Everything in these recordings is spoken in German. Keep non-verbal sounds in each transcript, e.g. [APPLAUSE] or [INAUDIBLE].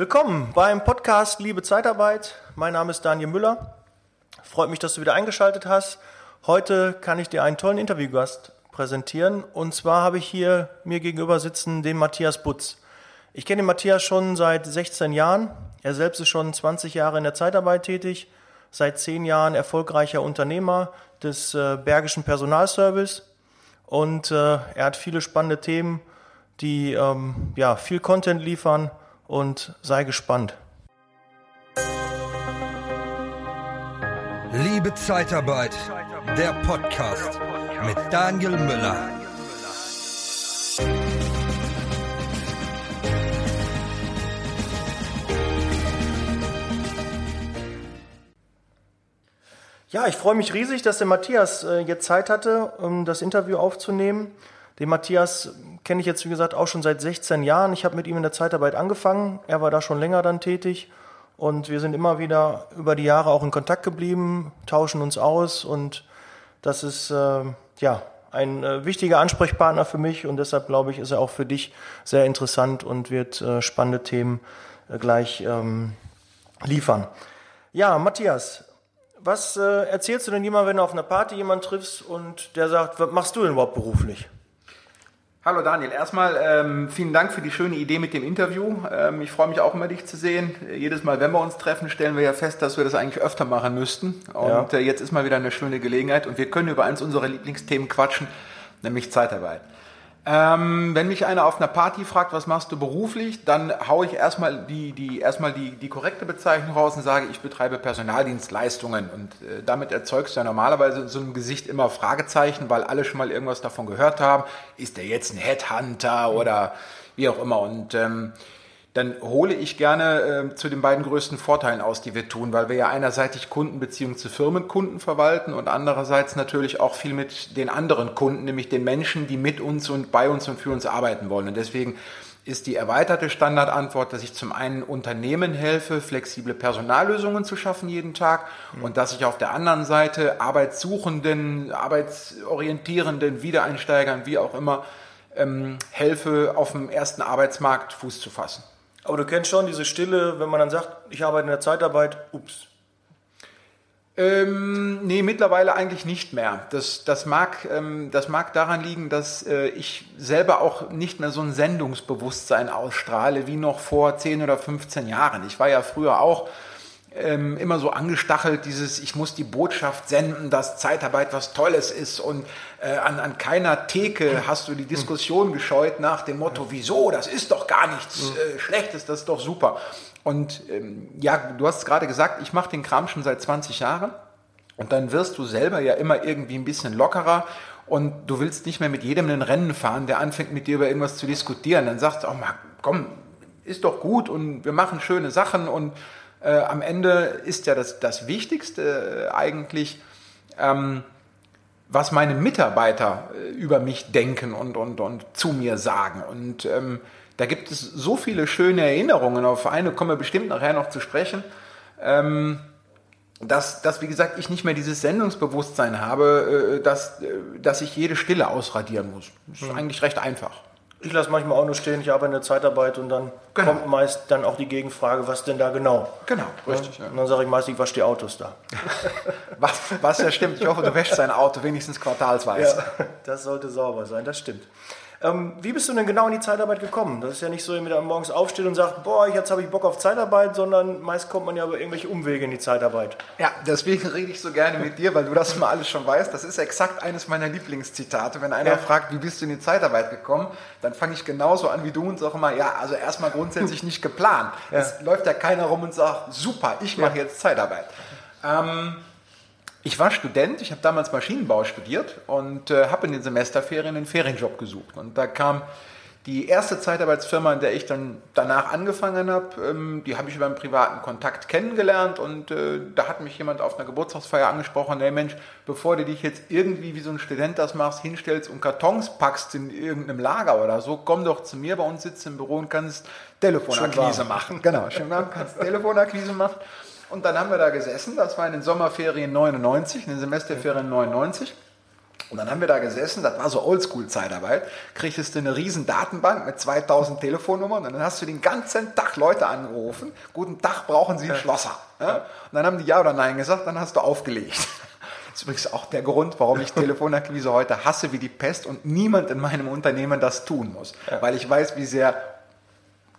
Willkommen beim Podcast Liebe Zeitarbeit. Mein Name ist Daniel Müller. Freut mich, dass du wieder eingeschaltet hast. Heute kann ich dir einen tollen Interviewgast präsentieren. Und zwar habe ich hier mir gegenüber sitzen den Matthias Butz. Ich kenne den Matthias schon seit 16 Jahren. Er selbst ist schon 20 Jahre in der Zeitarbeit tätig, seit 10 Jahren erfolgreicher Unternehmer des äh, Bergischen Personalservice. Und äh, er hat viele spannende Themen, die ähm, ja, viel Content liefern und sei gespannt. Liebe Zeitarbeit, der Podcast mit Daniel Müller. Ja, ich freue mich riesig, dass der Matthias äh, jetzt Zeit hatte, um das Interview aufzunehmen. Den Matthias kenne ich jetzt, wie gesagt, auch schon seit 16 Jahren. Ich habe mit ihm in der Zeitarbeit angefangen. Er war da schon länger dann tätig. Und wir sind immer wieder über die Jahre auch in Kontakt geblieben, tauschen uns aus. Und das ist, äh, ja, ein äh, wichtiger Ansprechpartner für mich. Und deshalb, glaube ich, ist er auch für dich sehr interessant und wird äh, spannende Themen äh, gleich ähm, liefern. Ja, Matthias, was äh, erzählst du denn jemand, wenn du auf einer Party jemanden triffst und der sagt, was machst du denn überhaupt beruflich? Hallo Daniel, erstmal ähm, vielen Dank für die schöne Idee mit dem Interview. Ähm, ich freue mich auch immer, dich zu sehen. Jedes Mal, wenn wir uns treffen, stellen wir ja fest, dass wir das eigentlich öfter machen müssten. Und ja. äh, jetzt ist mal wieder eine schöne Gelegenheit und wir können über eins unserer Lieblingsthemen quatschen, nämlich Zeitarbeit. Ähm, wenn mich einer auf einer Party fragt, was machst du beruflich, dann haue ich erstmal die, die, erstmal die, die korrekte Bezeichnung raus und sage, ich betreibe Personaldienstleistungen. Und äh, damit erzeugst du ja normalerweise in so einem Gesicht immer Fragezeichen, weil alle schon mal irgendwas davon gehört haben. Ist der jetzt ein Headhunter oder wie auch immer? Und ähm, dann hole ich gerne äh, zu den beiden größten Vorteilen aus, die wir tun, weil wir ja einerseits Kundenbeziehungen zu Firmenkunden verwalten und andererseits natürlich auch viel mit den anderen Kunden, nämlich den Menschen, die mit uns und bei uns und für uns arbeiten wollen. Und deswegen ist die erweiterte Standardantwort, dass ich zum einen Unternehmen helfe, flexible Personallösungen zu schaffen jeden Tag mhm. und dass ich auf der anderen Seite Arbeitssuchenden, Arbeitsorientierenden, Wiedereinsteigern, wie auch immer, ähm, helfe, auf dem ersten Arbeitsmarkt Fuß zu fassen. Aber du kennst schon diese Stille, wenn man dann sagt, ich arbeite in der Zeitarbeit, ups. Ähm, nee, mittlerweile eigentlich nicht mehr. Das, das, mag, ähm, das mag daran liegen, dass äh, ich selber auch nicht mehr so ein Sendungsbewusstsein ausstrahle wie noch vor 10 oder 15 Jahren. Ich war ja früher auch ähm, immer so angestachelt, dieses, ich muss die Botschaft senden, dass Zeitarbeit was Tolles ist. Und äh, an, an keiner Theke hast du die Diskussion gescheut nach dem Motto, wieso, das ist doch gar nichts äh, Schlechtes, das ist doch super. Und ähm, ja, du hast gerade gesagt, ich mache den Kram schon seit 20 Jahren. Und dann wirst du selber ja immer irgendwie ein bisschen lockerer. Und du willst nicht mehr mit jedem ein Rennen fahren, der anfängt mit dir über irgendwas zu diskutieren. Dann sagst du, oh, komm, ist doch gut und wir machen schöne Sachen. Und äh, am Ende ist ja das, das Wichtigste äh, eigentlich, ähm, was meine Mitarbeiter äh, über mich denken und, und, und zu mir sagen. Und ähm, da gibt es so viele schöne Erinnerungen. Auf eine kommen wir bestimmt nachher noch zu sprechen. Ähm, dass, dass, wie gesagt, ich nicht mehr dieses Sendungsbewusstsein habe, äh, dass, äh, dass ich jede Stille ausradieren muss. Das ist mhm. eigentlich recht einfach. Ich lasse manchmal auch nur stehen, ich arbeite in der Zeitarbeit und dann genau. kommt meist dann auch die Gegenfrage, was denn da genau? Genau, richtig. Ja. Und dann sage ich meist, ich wasche die Autos da. [LAUGHS] was, was ja stimmt. Ich hoffe, du wäschst sein Auto wenigstens quartalsweise. Ja, das sollte sauber sein, das stimmt. Ähm, wie bist du denn genau in die Zeitarbeit gekommen? Das ist ja nicht so, wenn man morgens aufsteht und sagt, boah, jetzt habe ich Bock auf Zeitarbeit, sondern meist kommt man ja über irgendwelche Umwege in die Zeitarbeit. Ja, deswegen rede ich so gerne mit dir, weil du das mal alles schon weißt. Das ist exakt eines meiner Lieblingszitate. Wenn einer ja. fragt, wie bist du in die Zeitarbeit gekommen, dann fange ich genauso an wie du und sage immer, ja, also erstmal grundsätzlich nicht geplant. Ja. Es läuft ja keiner rum und sagt, super, ich mache ja. jetzt Zeitarbeit. Ähm, ich war Student, ich habe damals Maschinenbau studiert und äh, habe in den Semesterferien einen Ferienjob gesucht. Und da kam die erste Zeitarbeitsfirma, in der ich dann danach angefangen habe, ähm, die habe ich über einen privaten Kontakt kennengelernt und äh, da hat mich jemand auf einer Geburtstagsfeier angesprochen, hey Mensch, bevor du dich jetzt irgendwie wie so ein Student das machst, hinstellst und Kartons packst in irgendeinem Lager oder so, komm doch zu mir, bei uns sitzt im Büro und kannst Telefonakquise machen. Genau, schön warm, kannst Telefonakquise machen. Und dann haben wir da gesessen, das war in den Sommerferien 99, in den Semesterferien 99. Und dann haben wir da gesessen, das war so Oldschool-Zeitarbeit, kriegtest du eine riesen Datenbank mit 2000 Telefonnummern und dann hast du den ganzen Tag Leute angerufen, guten Tag, brauchen Sie einen Schlosser. Ja? Und dann haben die Ja oder Nein gesagt, dann hast du aufgelegt. Das ist übrigens auch der Grund, warum ich Telefonakquise heute hasse wie die Pest und niemand in meinem Unternehmen das tun muss. Weil ich weiß, wie sehr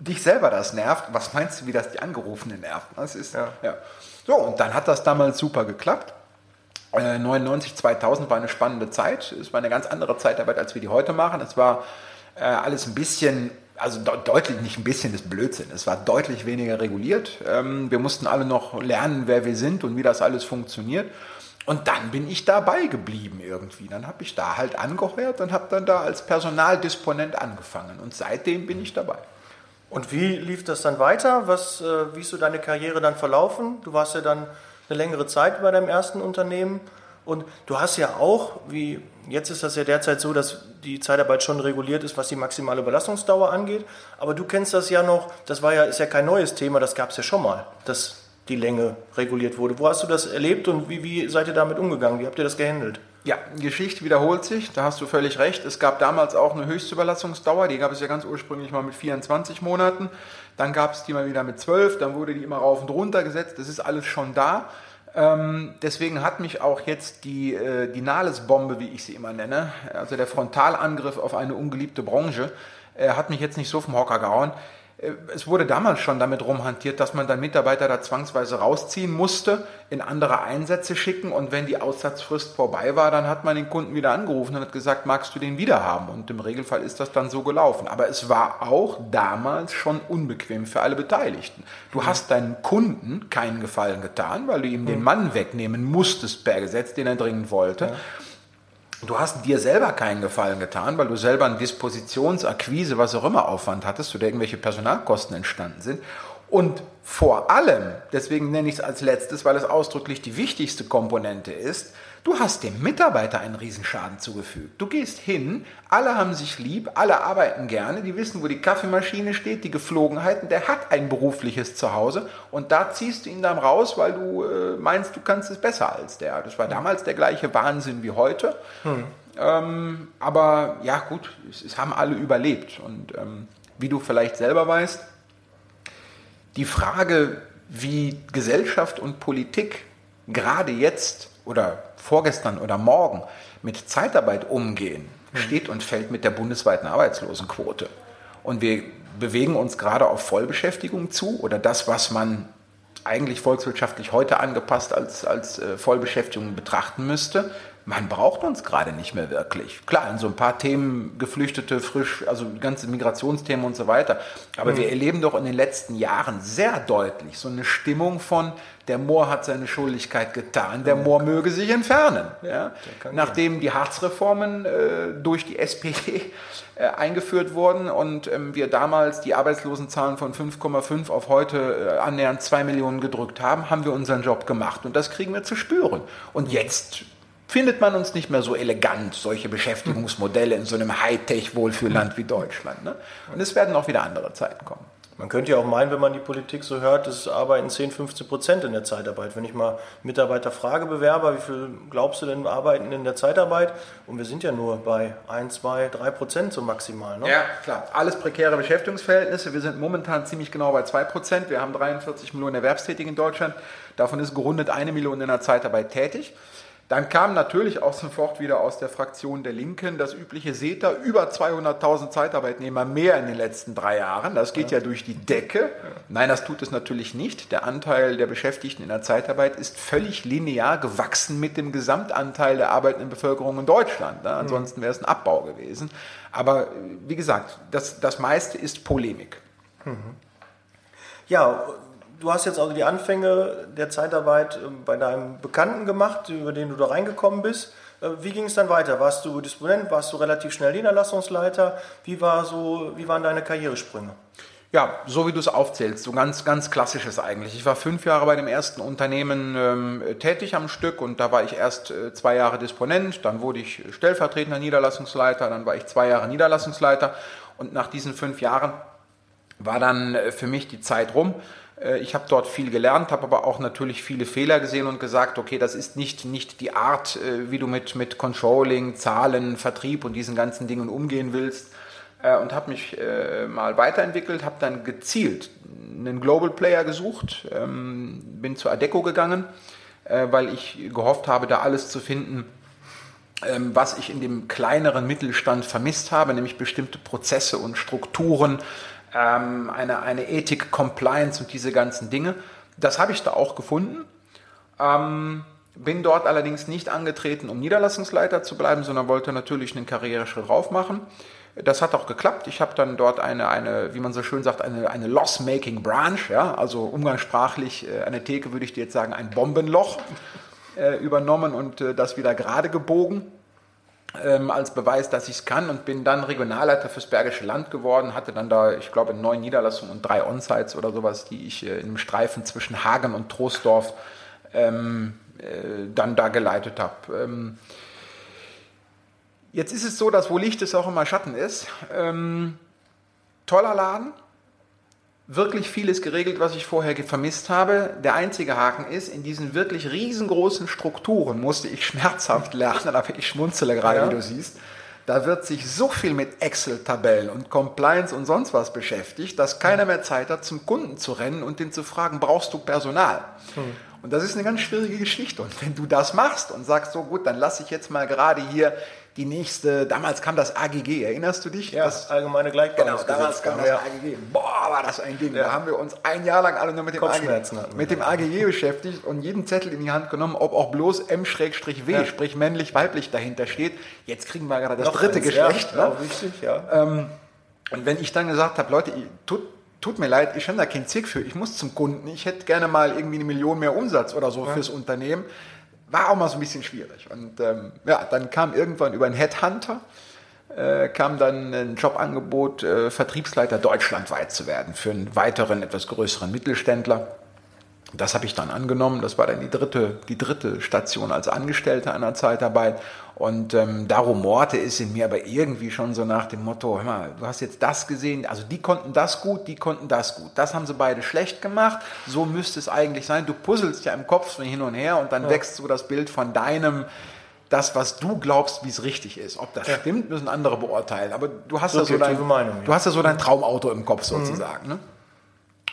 dich selber das nervt. Was meinst du, wie das die Angerufenen nervt? Das ist, ja. ja. So, und dann hat das damals super geklappt. 99, äh, 2000 war eine spannende Zeit. Es war eine ganz andere Zeitarbeit, als wir die heute machen. Es war äh, alles ein bisschen, also de deutlich nicht ein bisschen das Blödsinn. Es war deutlich weniger reguliert. Ähm, wir mussten alle noch lernen, wer wir sind und wie das alles funktioniert. Und dann bin ich dabei geblieben irgendwie. Dann habe ich da halt angeheuert und habe dann da als Personaldisponent angefangen. Und seitdem bin ich dabei. Und wie lief das dann weiter? Was, äh, wie ist so deine Karriere dann verlaufen? Du warst ja dann eine längere Zeit bei deinem ersten Unternehmen. Und du hast ja auch, wie jetzt ist das ja derzeit so, dass die Zeitarbeit schon reguliert ist, was die maximale Belastungsdauer angeht. Aber du kennst das ja noch, das war ja, ist ja kein neues Thema, das gab es ja schon mal, dass die Länge reguliert wurde. Wo hast du das erlebt und wie, wie seid ihr damit umgegangen? Wie habt ihr das gehandelt? Ja, Geschichte wiederholt sich, da hast du völlig recht. Es gab damals auch eine Höchstüberlassungsdauer, die gab es ja ganz ursprünglich mal mit 24 Monaten. Dann gab es die mal wieder mit 12, dann wurde die immer rauf und runter gesetzt. Das ist alles schon da. Ähm, deswegen hat mich auch jetzt die, äh, die Nahles-Bombe, wie ich sie immer nenne, also der Frontalangriff auf eine ungeliebte Branche, äh, hat mich jetzt nicht so vom Hocker gehauen. Äh, es wurde damals schon damit rumhantiert, dass man dann Mitarbeiter da zwangsweise rausziehen musste, in andere Einsätze schicken und wenn die Aussatzfrist vorbei war, dann hat man den Kunden wieder angerufen und hat gesagt, magst du den wieder haben? Und im Regelfall ist das dann so gelaufen. Aber es war auch damals schon unbequem für alle Beteiligten. Du hast deinem Kunden keinen Gefallen getan, weil du ihm den. Mann wegnehmen musstest per Gesetz, den er dringend wollte. Ja. Du hast dir selber keinen Gefallen getan, weil du selber einen Dispositionsakquise, was auch immer Aufwand hattest, oder irgendwelche Personalkosten entstanden sind. Und vor allem, deswegen nenne ich es als letztes, weil es ausdrücklich die wichtigste Komponente ist, Du hast dem Mitarbeiter einen Riesenschaden zugefügt. Du gehst hin, alle haben sich lieb, alle arbeiten gerne, die wissen, wo die Kaffeemaschine steht, die Geflogenheiten, der hat ein berufliches Zuhause und da ziehst du ihn dann raus, weil du äh, meinst, du kannst es besser als der. Das war damals der gleiche Wahnsinn wie heute. Hm. Ähm, aber ja gut, es, es, haben alle überlebt. Und ähm, wie du vielleicht selber weißt, die Frage, wie Gesellschaft und Politik gerade jetzt oder vorgestern oder morgen mit Zeitarbeit umgehen, mhm. steht und fällt mit der bundesweiten Arbeitslosenquote. Und wir bewegen uns gerade auf Vollbeschäftigung zu oder das, was man eigentlich volkswirtschaftlich heute angepasst als, als äh, Vollbeschäftigung betrachten müsste, man braucht uns gerade nicht mehr wirklich. Klar, in so ein paar Themen, Geflüchtete, frisch, also ganze Migrationsthemen und so weiter. Aber mhm. wir erleben doch in den letzten Jahren sehr deutlich so eine Stimmung von, der Moor hat seine Schuldigkeit getan, der Moor möge sich entfernen. Ja? Nachdem die Harzreformen äh, durch die SPD äh, eingeführt wurden und ähm, wir damals die Arbeitslosenzahlen von 5,5 auf heute äh, annähernd 2 Millionen gedrückt haben, haben wir unseren Job gemacht und das kriegen wir zu spüren. Und jetzt findet man uns nicht mehr so elegant, solche Beschäftigungsmodelle in so einem Hightech-Wohlfühlland wie Deutschland. Ne? Und es werden auch wieder andere Zeiten kommen. Man könnte ja auch meinen, wenn man die Politik so hört, es arbeiten 10, 15 Prozent in der Zeitarbeit. Wenn ich mal Mitarbeiter frage, Bewerber, wie viel glaubst du denn arbeiten in der Zeitarbeit? Und wir sind ja nur bei 1, 2, 3 Prozent so maximal. Ne? Ja, klar. Alles prekäre Beschäftigungsverhältnisse. Wir sind momentan ziemlich genau bei 2 Prozent. Wir haben 43 Millionen Erwerbstätige in Deutschland. Davon ist gerundet eine Million in der Zeitarbeit tätig. Dann kam natürlich auch sofort wieder aus der Fraktion der Linken das übliche SETA, über 200.000 Zeitarbeitnehmer mehr in den letzten drei Jahren. Das geht ja, ja durch die Decke. Nein, das tut es natürlich nicht. Der Anteil der Beschäftigten in der Zeitarbeit ist völlig linear gewachsen mit dem Gesamtanteil der arbeitenden Bevölkerung in Deutschland. Ne? Ansonsten wäre es ein Abbau gewesen. Aber wie gesagt, das, das meiste ist Polemik. Mhm. Ja, du hast jetzt also die Anfänge der Zeitarbeit ähm, bei deinem Bekannten gemacht, über den du da reingekommen bist. Äh, wie ging es dann weiter? Warst du Disponent? Warst du relativ schnell Niederlassungsleiter? Wie, war so, wie waren deine Karrieresprünge? Ja, so wie du es aufzählst, so ganz, ganz klassisches eigentlich. Ich war fünf Jahre bei dem ersten Unternehmen ähm, tätig am Stück und da war ich erst äh, zwei Jahre Disponent, dann wurde ich stellvertretender Niederlassungsleiter, dann war ich zwei Jahre Niederlassungsleiter und nach diesen fünf Jahren war dann äh, für mich die Zeit rum. Äh, Ich habe dort viel gelernt, habe aber auch natürlich viele Fehler gesehen und gesagt, okay, das ist nicht, nicht die Art, äh, wie du mit, mit Controlling, Zahlen, Vertrieb und diesen ganzen Dingen umgehen willst. Äh, Und habe mich mal weiterentwickelt, habe dann gezielt einen Global Player gesucht, ähm, bin zu Adeco gegangen, weil ich gehofft habe, da alles zu finden, ähm, was ich in dem kleineren Mittelstand vermisst habe, nämlich bestimmte Prozesse und Strukturen, ähm, eine, eine Ethik, Compliance und diese ganzen Dinge. Das habe ich da auch gefunden. Ähm, bin dort allerdings nicht angetreten, um Niederlassungsleiter zu bleiben, sondern wollte natürlich einen Karriereschritt rauf machen. Das hat auch geklappt. Ich habe dann dort eine, eine, wie man so schön sagt, eine, eine Loss-Making Branch, ja, also umgangssprachlich äh, eine Theke würde ich dir jetzt sagen, ein Bombenloch äh, übernommen und äh, das wieder gerade gebogen ähm, als Beweis, dass ich es kann und bin dann Regionalleiter fürs Bergische Land geworden, hatte dann da, ich glaube, neun Niederlassungen und drei Onsites oder sowas, die ich äh, in einem Streifen zwischen Hagen und Troisdorf ähm, äh, dann da geleitet habe. Ähm, jetzt ist es so, dass wo Licht ist, auch immer Schatten ist. Ähm, toller Laden, wirklich vieles geregelt, was ich vorher vermisst habe. Der einzige Haken ist, in diesen wirklich riesengroßen Strukturen musste ich schmerzhaft lernen, [LAUGHS] aber ich schmunzele gerade, Ja. wie du siehst. Da wird sich so viel mit Excel-Tabellen und Compliance und sonst was beschäftigt, dass keiner mehr Zeit hat, zum Kunden zu rennen und den zu fragen, brauchst du Personal? Und das ist eine ganz schwierige Geschichte. Und wenn du das machst und sagst, so gut, dann lasse ich jetzt mal gerade hier die nächste, damals kam das AGG, erinnerst du dich? Ja, das, allgemeine Genau, Gleichbehandlungsgesetz. damals kam das ja. AGG. Boah, war das ein Ding. Da haben wir uns ein Jahr lang alle nur mit dem, AGG, mit dem AGG beschäftigt und jeden Zettel in die Hand genommen, ob auch bloß M-W, Ja. sprich männlich-weiblich dahinter steht. Jetzt kriegen wir gerade das Noch dritte eins, Geschlecht. Ja, ne? ja, richtig, ja. Und wenn ich dann gesagt habe, Leute, tut, tut mir leid, ich habe da keinen Zick für, ich muss zum Kunden, ich hätte gerne mal irgendwie eine Million mehr Umsatz oder so fürs Unternehmen, war auch mal so ein bisschen schwierig. Und ähm, ja, dann kam irgendwann über einen Headhunter, äh, kam dann ein Jobangebot, äh, Vertriebsleiter deutschlandweit zu werden für einen weiteren, etwas größeren Mittelständler. Das habe ich dann angenommen. Das war dann die dritte, die dritte Station als Angestellter einer Zeitarbeit. Und ähm, da rumorte es in mir aber irgendwie schon so nach dem Motto, hör mal, du hast jetzt das gesehen, also die konnten das gut, die konnten das gut. Das haben sie beide schlecht gemacht. So müsste es eigentlich sein. Du puzzelst ja im Kopf so hin und her und dann wächst so das Bild von deinem, das, was du glaubst, wie es richtig ist. Ob das stimmt, müssen andere beurteilen. Aber du hast ja so dein, Meinung, ja. du hast ja so dein Traumauto im Kopf sozusagen. Ne?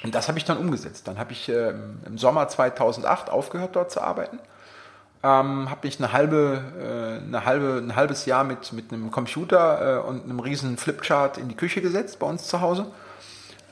Und das habe ich dann umgesetzt. Dann habe ich ähm, im Sommer 2008 aufgehört, dort zu arbeiten. Ähm, habe mich eine halbe, äh, eine halbe, ein halbes Jahr mit, mit einem Computer äh, und einem riesen Flipchart in die Küche gesetzt bei uns zu Hause.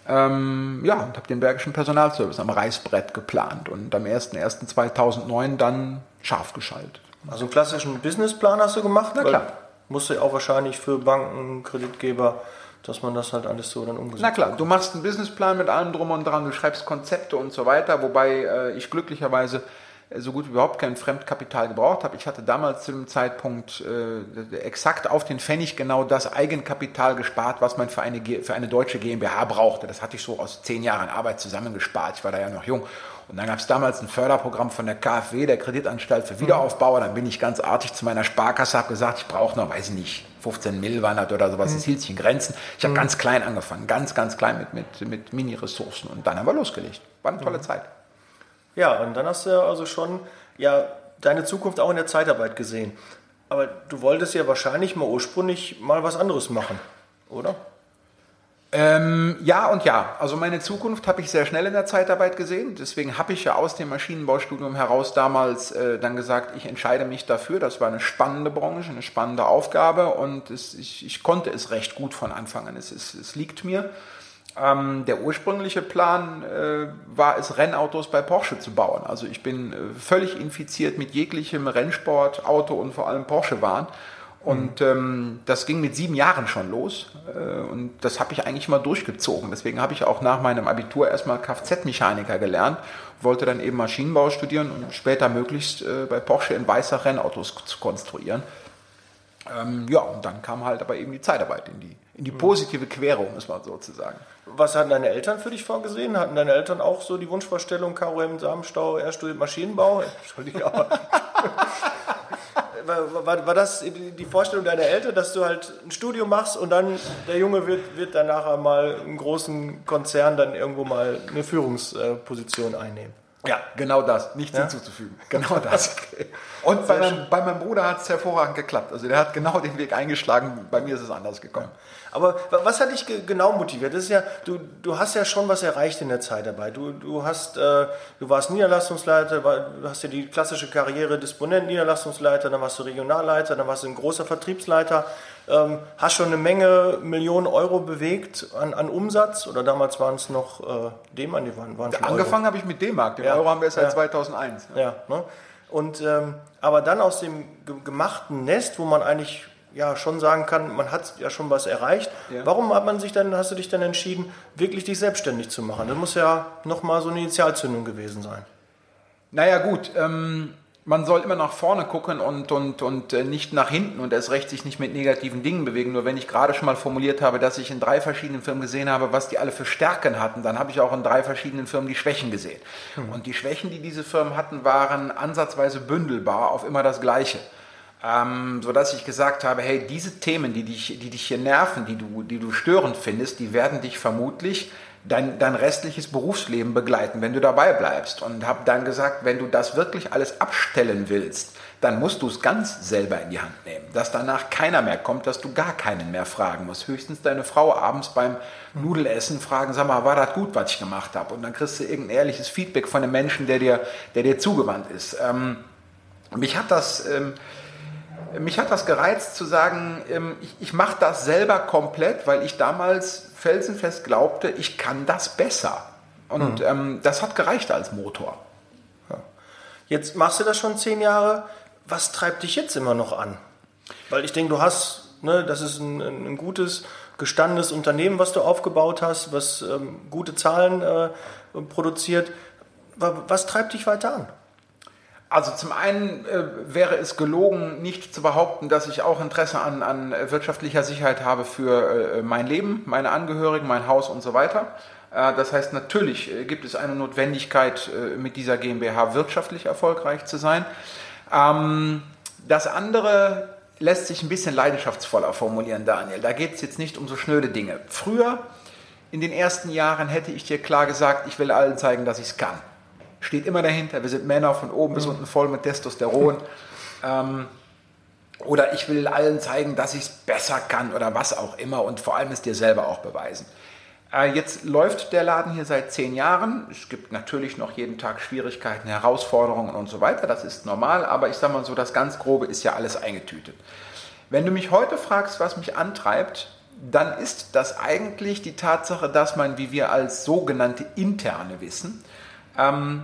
Ähm, ja, und habe den Bergischen Personalservice am Reißbrett geplant und am 01.01.2009 dann scharf geschaltet. Also einen klassischen Businessplan hast du gemacht? Na klar. Musste ja auch wahrscheinlich für Banken, Kreditgeber, dass man das halt alles so dann umgesetzt Na klar, du machst einen Businessplan mit allem drum und dran, du schreibst Konzepte und so weiter, wobei äh, ich glücklicherweise äh, so gut wie überhaupt kein Fremdkapital gebraucht habe. Ich hatte damals zu dem Zeitpunkt äh, exakt auf den Pfennig genau das Eigenkapital gespart, was man für eine, für eine deutsche GmbH brauchte. Das hatte ich so aus zehn Jahren Arbeit zusammengespart. Ich war da ja noch jung. Und dann gab es damals ein Förderprogramm von der KfW, der Kreditanstalt für Wiederaufbau. Dann bin ich ganz artig zu meiner Sparkasse, habe gesagt, ich brauche noch, weiß ich nicht, 15 Mill waren das oder sowas. Das hielt sich in Grenzen. Ich habe ganz klein angefangen, ganz, ganz klein mit, mit, mit Mini-Ressourcen. Und dann haben wir losgelegt. War eine tolle Zeit. Ja, und dann hast du ja also schon ja, deine Zukunft auch in der Zeitarbeit gesehen. Aber du wolltest ja wahrscheinlich mal ursprünglich mal was anderes machen, oder? Ähm, ja und ja. Also meine Zukunft habe ich sehr schnell in der Zeitarbeit gesehen. Deswegen habe ich ja aus dem Maschinenbaustudium heraus damals äh, dann gesagt, ich entscheide mich dafür. Das war eine spannende Branche, eine spannende Aufgabe und es, ich, ich konnte es recht gut von Anfang an. Es, es, es liegt mir. Ähm, der ursprüngliche Plan äh, war es, Rennautos bei Porsche zu bauen. Also ich bin äh, völlig infiziert mit jeglichem Rennsport, Auto und vor allem Porsche-Waren. Und ähm, das ging mit sieben Jahren schon los. Äh, und das habe ich eigentlich mal durchgezogen. Deswegen habe ich auch nach meinem Abitur erstmal Kfz-Mechaniker gelernt, wollte dann eben Maschinenbau studieren und später möglichst äh, bei Porsche in weißer Rennautos zu konstruieren. Ähm, ja, und dann kam halt aber eben die Zeitarbeit in die, in die positive Querung, muss man sozusagen. Was hatten deine Eltern für dich vorgesehen? Hatten deine Eltern auch so die Wunschvorstellung, Karo im Samenstau, er studiert Maschinenbau? [LAUGHS] Entschuldigung, aber [LAUGHS] war, war, war, das die Vorstellung deiner Eltern, dass du halt ein Studium machst und dann der Junge wird, wird dann nachher mal im großen Konzern dann irgendwo mal eine Führungsposition einnehmen? Ja, genau das. Nichts Ja? hinzuzufügen. [LAUGHS] Genau das. Und bei meinem, bei meinem Bruder hat es hervorragend geklappt. Also der hat genau den Weg eingeschlagen. Bei mir ist es anders gekommen. Aber wa- was hat dich ge- genau motiviert? Das ist ja, du, du hast ja schon was erreicht in der Zeit dabei. Du, du hast, äh, du warst Niederlassungsleiter, war, du hast ja die klassische Karriere Disponent, Niederlassungsleiter, dann warst du Regionalleiter, dann warst du ein großer Vertriebsleiter, ähm, hast schon eine Menge Millionen Euro bewegt an, an Umsatz oder damals waren es noch äh, D-Mark, die waren, waren. Angefangen habe ich mit D-Mark. Den Ja. Euro haben wir erst seit Ja. 2001. Ja, ne? Und ähm, aber dann aus dem ge gemachten Nest, wo man eigentlich ja schon sagen kann, man hat ja schon was erreicht. Ja. Warum hat man sich dann, hast du dich dann entschieden, wirklich dich selbstständig zu machen? Das muss ja nochmal so eine Initialzündung gewesen sein. Naja gut, ähm, man soll immer nach vorne gucken und, und, und äh, nicht nach hinten und erst recht sich nicht mit negativen Dingen bewegen. Nur wenn ich gerade schon mal formuliert habe, dass ich in drei verschiedenen Firmen gesehen habe, was die alle für Stärken hatten, dann habe ich auch in drei verschiedenen Firmen die Schwächen gesehen. Und die Schwächen, die diese Firmen hatten, waren ansatzweise bündelbar auf immer das Gleiche. Ähm, sodass ich gesagt habe, hey, diese Themen, die dich, die dich hier nerven, die du, die du störend findest, die werden dich vermutlich dein, dein restliches Berufsleben begleiten, wenn du dabei bleibst. Und habe dann gesagt, wenn du das wirklich alles abstellen willst, dann musst du es ganz selber in die Hand nehmen. Dass danach keiner mehr kommt, dass du gar keinen mehr fragen musst. Höchstens deine Frau abends beim Nudelessen fragen, sag mal, war das gut, was ich gemacht habe? Und dann kriegst du irgendein ehrliches Feedback von einem Menschen, der dir, der dir zugewandt ist. Ähm, mich hat das... Ähm, mich hat das gereizt zu sagen, ähm, ich, ich mache das selber komplett, weil ich damals felsenfest glaubte, ich kann das besser. Und ähm, das hat gereicht als Motor. Jetzt machst du das schon zehn Jahre. Was treibt dich jetzt immer noch an? Weil ich denke, du hast, ne, das ist ein, ein gutes, gestandenes Unternehmen, was du aufgebaut hast, was ähm, gute Zahlen äh, produziert. Wa- Was treibt dich weiter an? Also zum einen äh, wäre es gelogen, nicht zu behaupten, dass ich auch Interesse an, an wirtschaftlicher Sicherheit habe für äh, mein Leben, meine Angehörigen, mein Haus und so weiter. Äh, das heißt, natürlich äh, gibt es eine Notwendigkeit, äh, mit dieser GmbH wirtschaftlich erfolgreich zu sein. Ähm, das andere lässt sich ein bisschen leidenschaftsvoller formulieren, Daniel. Da geht es jetzt nicht um so schnöde Dinge. Früher, in den ersten Jahren, hätte ich dir klar gesagt, ich will allen zeigen, dass ich es kann. Steht immer dahinter, wir sind Männer von oben bis unten voll mit Testosteron. ähm, oder ich will allen zeigen, dass ich es besser kann oder was auch immer und vor allem es dir selber auch beweisen. Äh, Jetzt läuft der Laden hier seit zehn Jahren. Es gibt natürlich noch jeden Tag Schwierigkeiten, Herausforderungen und so weiter. Das ist normal, aber ich sage mal so, das ganz Grobe ist ja alles eingetütet. Wenn du mich heute fragst, was mich antreibt, dann ist das eigentlich die Tatsache, dass man, wie wir als sogenannte Interne wissen, ähm,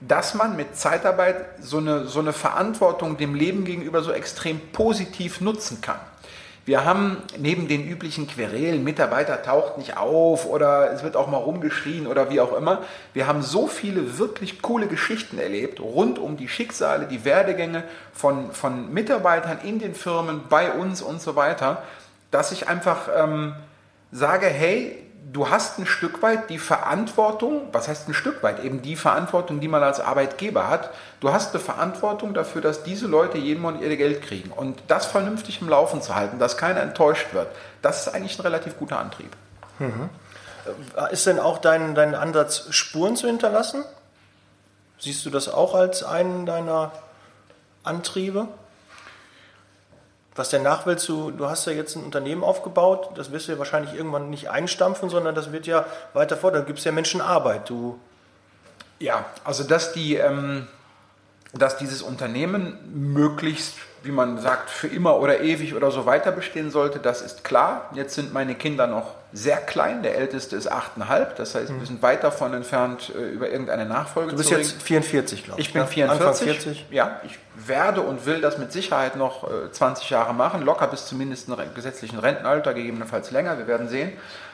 dass man mit Zeitarbeit so eine, so eine Verantwortung dem Leben gegenüber so extrem positiv nutzen kann. Wir haben neben den üblichen Querelen, Mitarbeiter taucht nicht auf oder es wird auch mal rumgeschrien oder wie auch immer, wir haben so viele wirklich coole Geschichten erlebt rund um die Schicksale, die Werdegänge von, von Mitarbeitern in den Firmen, bei uns und so weiter, dass ich einfach ähm, sage, hey, du hast ein Stück weit die Verantwortung, was heißt ein Stück weit, eben die Verantwortung, die man als Arbeitgeber hat. Du hast eine Verantwortung dafür, dass diese Leute jeden Monat ihr Geld kriegen. Und das vernünftig im Laufen zu halten, dass keiner enttäuscht wird, das ist eigentlich ein relativ guter Antrieb. Ist denn auch dein, dein Ansatz, Spuren zu hinterlassen? Siehst du das auch als einen deiner Antriebe? Was der Nachwelt zu, du hast ja jetzt ein Unternehmen aufgebaut, das wirst du ja wahrscheinlich irgendwann nicht einstampfen, sondern das wird ja weiter fort, dann gibt es ja Menschen Arbeit. Du, Ja, also dass die, ähm, dass dieses Unternehmen möglichst, wie man sagt, für immer oder ewig oder so weiter bestehen sollte, das ist klar. Jetzt sind meine Kinder noch sehr klein. Der älteste ist 8,5. Das heißt, wir sind weit davon entfernt, äh, über irgendeine Nachfolge du bist zu jetzt reden. 44, glaube ich. Ich bin ne? 44. Anfang 40. Ja, ich werde und will das mit Sicherheit noch äh, 20 Jahre machen, locker bis zumindest einem gesetzlichen Rentenalter, gegebenenfalls länger, wir werden sehen.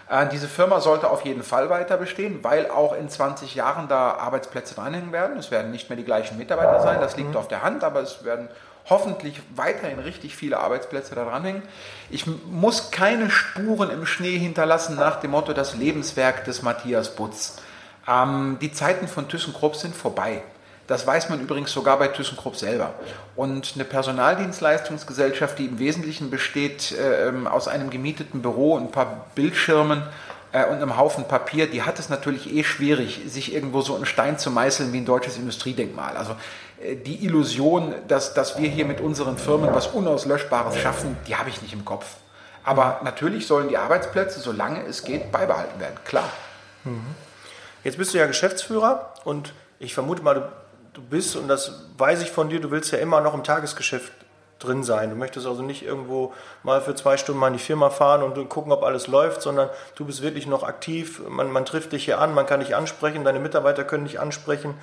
Äh, diese Firma sollte auf jeden Fall weiter bestehen, weil auch in 20 Jahren da Arbeitsplätze dranhängen werden. Es werden nicht mehr die gleichen Mitarbeiter sein, das liegt auf der Hand, aber es werden hoffentlich weiterhin richtig viele Arbeitsplätze da dranhängen. Ich muss keine Spuren im Schnee hinterlassen nach dem Motto das Lebenswerk des Matthias Butz. Ähm, die Zeiten von ThyssenKrupp sind vorbei. Das weiß man übrigens sogar bei ThyssenKrupp selber. Und eine Personaldienstleistungsgesellschaft, die im Wesentlichen besteht äh, ähm, aus einem gemieteten Büro, ein paar Bildschirmen und einem Haufen Papier, die hat es natürlich eh schwierig, sich irgendwo so einen Stein zu meißeln wie ein deutsches Industriedenkmal. Also äh, die Illusion, dass, dass wir hier mit unseren Firmen was Unauslöschbares schaffen, die habe ich nicht im Kopf. Aber natürlich sollen die Arbeitsplätze, solange es geht, beibehalten werden, klar. Mhm. Jetzt bist du ja Geschäftsführer und ich vermute mal, du, du bist, und das weiß ich von dir, du willst ja immer noch im Tagesgeschäft drin sein. Du möchtest also nicht irgendwo mal für zwei Stunden mal in die Firma fahren und gucken, ob alles läuft, sondern du bist wirklich noch aktiv. Man, man trifft dich hier an, man kann dich ansprechen, deine Mitarbeiter können dich ansprechen.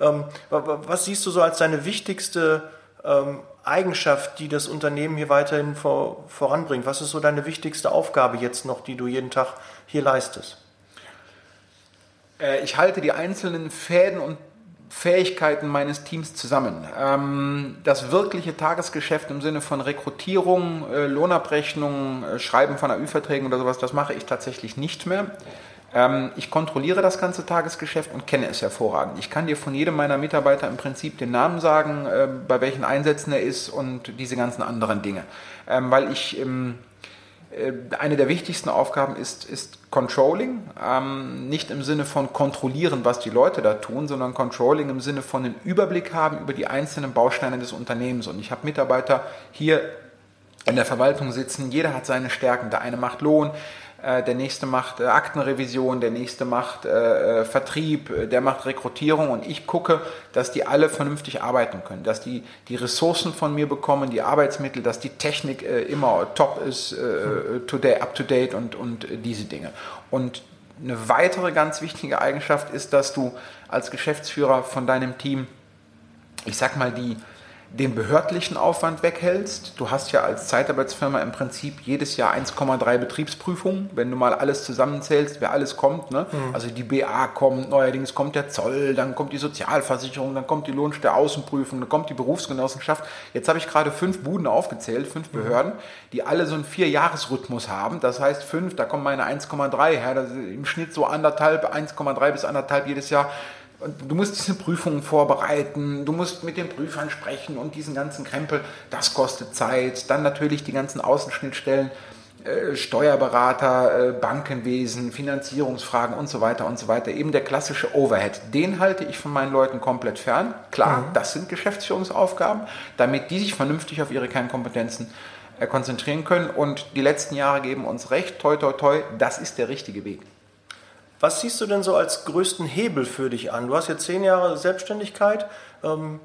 Ähm, was siehst du so als deine wichtigste ähm, Eigenschaft, die das Unternehmen hier weiterhin vor, voranbringt? Was ist so deine wichtigste Aufgabe jetzt noch, die du jeden Tag hier leistest? Äh, ich halte die einzelnen Fäden und Fähigkeiten meines Teams zusammen. Ähm, das wirkliche Tagesgeschäft im Sinne von Rekrutierung, äh, Lohnabrechnung, äh, Schreiben von AÜ-Verträgen oder sowas, das mache ich tatsächlich nicht mehr. Ähm, ich kontrolliere das ganze Tagesgeschäft und kenne es hervorragend. Ich kann dir von jedem meiner Mitarbeiter im Prinzip den Namen sagen, bei welchen Einsätzen er ist und diese ganzen anderen Dinge. Ähm, weil ich äh, eine der wichtigsten Aufgaben ist, ist Controlling. Ähm, nicht im Sinne von kontrollieren, was die Leute da tun, sondern Controlling im Sinne von einen Überblick haben über die einzelnen Bausteine des Unternehmens. Und ich habe Mitarbeiter hier in der Verwaltung sitzen, jeder hat seine Stärken. Der eine macht Lohn, äh, der nächste macht äh, Aktenrevision, der nächste macht äh, Vertrieb, der macht Rekrutierung und ich gucke, dass die alle vernünftig arbeiten können, dass die die Ressourcen von mir bekommen, die Arbeitsmittel, dass die Technik immer top ist, today, up to date und, und diese Dinge. Und eine weitere ganz wichtige Eigenschaft ist, dass du als Geschäftsführer von deinem Team, ich sag mal, die den behördlichen Aufwand weghältst. Du hast ja als Zeitarbeitsfirma im Prinzip jedes Jahr 1,3 Betriebsprüfungen, wenn du mal alles zusammenzählst, wer alles kommt. Ne? Mhm. Also die BA kommt, neuerdings kommt der Zoll, dann kommt die Sozialversicherung, dann kommt die Lohnsteuer Außenprüfung, dann kommt die Berufsgenossenschaft. Jetzt habe ich gerade fünf Buden aufgezählt, fünf mhm. Behörden, die alle so einen Vierjahresrhythmus haben. Das heißt fünf, da kommen meine 1,3 her, im Schnitt so anderthalb, 1,3 bis anderthalb jedes Jahr du musst diese Prüfungen vorbereiten, du musst mit den Prüfern sprechen und diesen ganzen Krempel, das kostet Zeit. Dann natürlich die ganzen Außenschnittstellen, äh, Steuerberater, äh, Bankenwesen, Finanzierungsfragen und so weiter und so weiter. Eben der klassische Overhead. Den halte ich von meinen Leuten komplett fern. Klar, mhm. das sind Geschäftsführungsaufgaben, damit die sich vernünftig auf ihre Kernkompetenzen äh, konzentrieren können. Und die letzten Jahre geben uns recht, toi, toi, toi, das ist der richtige Weg. Was siehst du denn so als größten Hebel für dich an? Du hast jetzt zehn Jahre Selbstständigkeit. Ähm,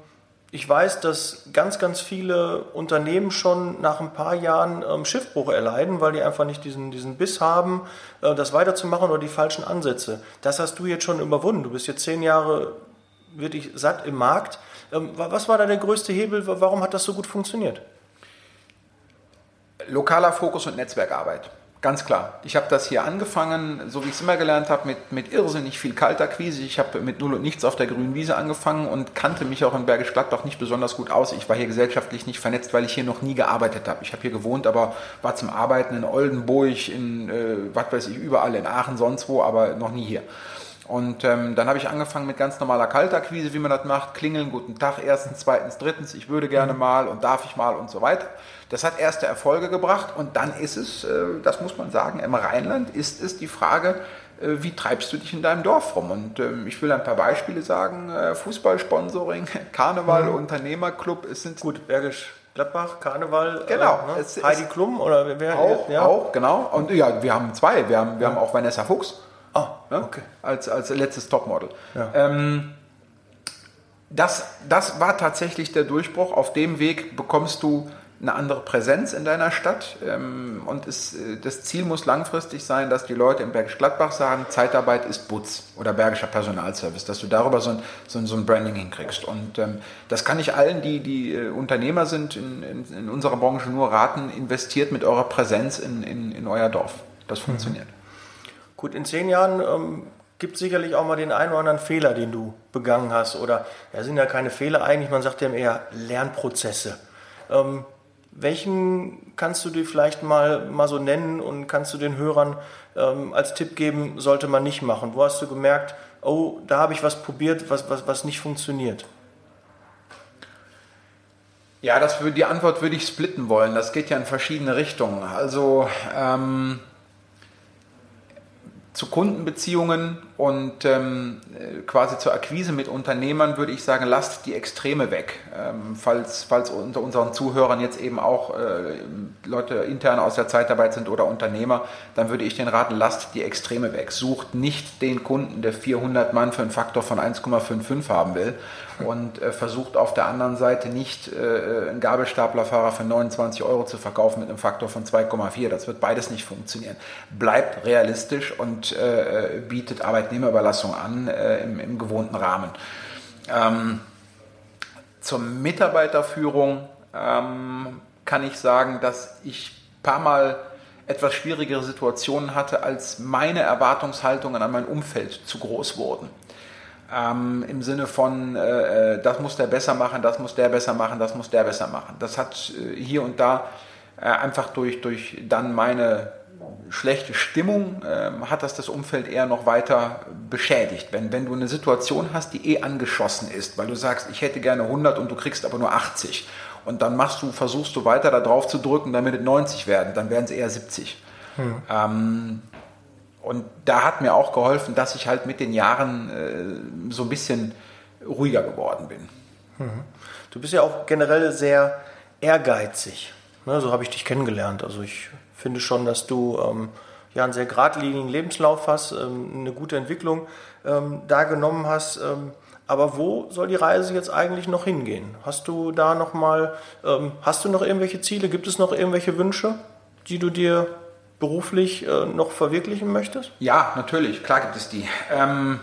ich weiß, dass ganz, ganz viele Unternehmen schon nach ein paar Jahren ähm, Schiffbruch erleiden, weil die einfach nicht diesen, diesen Biss haben, äh, das weiterzumachen oder die falschen Ansätze. Das hast du jetzt schon überwunden. Du bist jetzt zehn Jahre wirklich satt im Markt. Ähm, was war da der größte Hebel? Warum hat das so gut funktioniert? Lokaler Fokus und Netzwerkarbeit. Ganz klar. Ich habe das hier angefangen, so wie ich es immer gelernt habe, mit, mit irrsinnig viel Kaltakquise. Ich habe mit null und nichts auf der grünen Wiese angefangen und kannte mich auch in Bergisch Gladbach nicht besonders gut aus. Ich war hier gesellschaftlich nicht vernetzt, weil ich hier noch nie gearbeitet habe. Ich habe hier gewohnt, aber war zum Arbeiten in Oldenburg, in, äh, was weiß ich, überall, in Aachen, sonst wo, aber noch nie hier. Und ähm, dann habe ich angefangen mit ganz normaler Kaltakquise, wie man das macht. Klingeln, guten Tag, erstens, zweitens, drittens, ich würde gerne mhm. mal und darf ich mal und so weiter. Das hat erste Erfolge gebracht und dann ist es, äh, das muss man sagen, im Rheinland ist es die Frage, äh, wie treibst du dich in deinem Dorf rum? Und ähm, ich will ein paar Beispiele sagen. Äh, Fußballsponsoring, [LAUGHS] Karneval, mhm. Unternehmerclub, es sind... Gut, Bergisch Gladbach, Karneval, genau. Äh, ne? Heidi Klum oder wer? Auch, ja. auch, genau. Und ja, wir haben zwei. Wir haben, wir haben auch Vanessa Fuchs. Ah, ja, okay. Als, als letztes Topmodel. Ja. Ähm, das, das war tatsächlich der Durchbruch. Auf dem Weg bekommst du eine andere Präsenz in deiner Stadt ähm, und es, äh, das Ziel muss langfristig sein, dass die Leute im Bergisch Gladbach sagen, Zeitarbeit ist Butz oder Bergischer Personalservice, dass du darüber so ein, so ein, so ein Branding hinkriegst. Und ähm, das kann ich allen, die, die äh, Unternehmer sind in, in, in, unserer Branche nur raten, investiert mit eurer Präsenz in, in, in euer Dorf. Das funktioniert. Mhm. Gut, in zehn Jahren ähm, gibt es sicherlich auch mal den einen oder anderen Fehler, den du begangen hast. Oder ja, sind ja keine Fehler eigentlich, man sagt ja eher Lernprozesse. Ähm, welchen kannst du dir vielleicht mal, mal so nennen und kannst du den Hörern ähm, als Tipp geben, sollte man nicht machen? Wo hast du gemerkt, oh, da habe ich was probiert, was, was, was nicht funktioniert? Ja, das die Antwort würde ich splitten wollen. Das geht ja in verschiedene Richtungen. Also ähm, zu Kundenbeziehungen und ähm, quasi zur Akquise mit Unternehmern würde ich sagen, lasst die Extreme weg. Ähm, falls, falls unter unseren Zuhörern jetzt eben auch äh, Leute intern aus der Zeitarbeit sind oder Unternehmer, dann würde ich den raten, lasst die Extreme weg. Sucht nicht den Kunden, der 400 Mann für einen Faktor von 1,55 haben will und äh, versucht auf der anderen Seite nicht äh, einen Gabelstaplerfahrer für 29 Euro zu verkaufen mit einem Faktor von 2,4. Das wird beides nicht funktionieren. Bleibt realistisch und äh, bietet Arbeitnehmerüberlassung an äh, im, im, gewohnten Rahmen. Ähm, zur Mitarbeiterführung ähm, kann ich sagen, dass ich ein paar Mal etwas schwierigere Situationen hatte, als meine Erwartungshaltungen an mein Umfeld zu groß wurden. Ähm, Im Sinne von, äh, äh, das muss der besser machen, das muss der besser machen, das muss der besser machen. Das hat äh, hier und da äh, einfach durch, durch dann meine schlechte Stimmung, ähm, hat das das Umfeld eher noch weiter beschädigt. Wenn, wenn du eine Situation hast, die eh angeschossen ist, weil du sagst, ich hätte gerne 100 und du kriegst aber nur 80 und dann machst du, versuchst du weiter da drauf zu drücken, damit es 90 werden, dann werden es eher 70. Hm. Ähm, und da hat mir auch geholfen, dass ich halt mit den Jahren äh, so ein bisschen ruhiger geworden bin. Mhm. Du bist ja auch generell sehr ehrgeizig. Ne, so habe ich dich kennengelernt. Also ich finde schon, dass du ähm, ja einen sehr geradlinigen Lebenslauf hast, ähm, eine gute Entwicklung ähm, da genommen hast. Ähm, aber wo soll die Reise jetzt eigentlich noch hingehen? Hast du da noch mal, ähm, hast du noch irgendwelche Ziele? Gibt es noch irgendwelche Wünsche, die du dir beruflich äh, noch verwirklichen möchtest? Ja, natürlich, klar gibt es die. Ähm,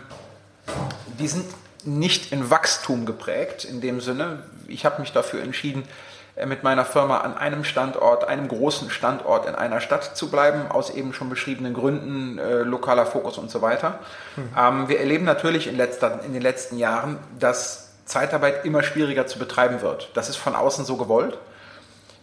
die sind nicht in Wachstum geprägt, in dem Sinne. Ich habe mich dafür entschieden, äh, mit meiner Firma an einem Standort, einem großen Standort in einer Stadt zu bleiben, aus eben schon beschriebenen Gründen, äh, lokaler Fokus und so weiter. Hm. Ähm, wir erleben natürlich in, letzter, in den letzten Jahren, dass Zeitarbeit immer schwieriger zu betreiben wird. Das ist von außen so gewollt.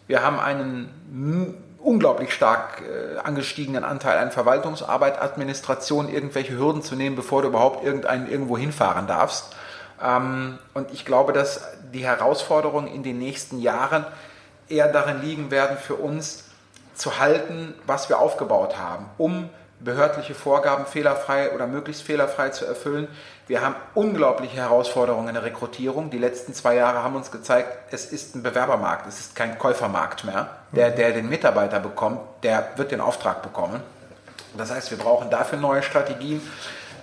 Wir haben einen unglaublich stark äh, angestiegenen Anteil an Verwaltungsarbeit, Administration, irgendwelche Hürden zu nehmen, bevor du überhaupt irgendeinen irgendwo hinfahren darfst. Ähm, und ich glaube, dass die Herausforderungen in den nächsten Jahren eher darin liegen werden, für uns zu halten, was wir aufgebaut haben, um behördliche Vorgaben fehlerfrei oder möglichst fehlerfrei zu erfüllen. Wir haben unglaubliche Herausforderungen in der Rekrutierung. Die letzten zwei Jahre haben uns gezeigt, es ist ein Bewerbermarkt, es ist kein Käufermarkt mehr. Der, der den Mitarbeiter bekommt, der wird den Auftrag bekommen. Das heißt, wir brauchen dafür neue Strategien.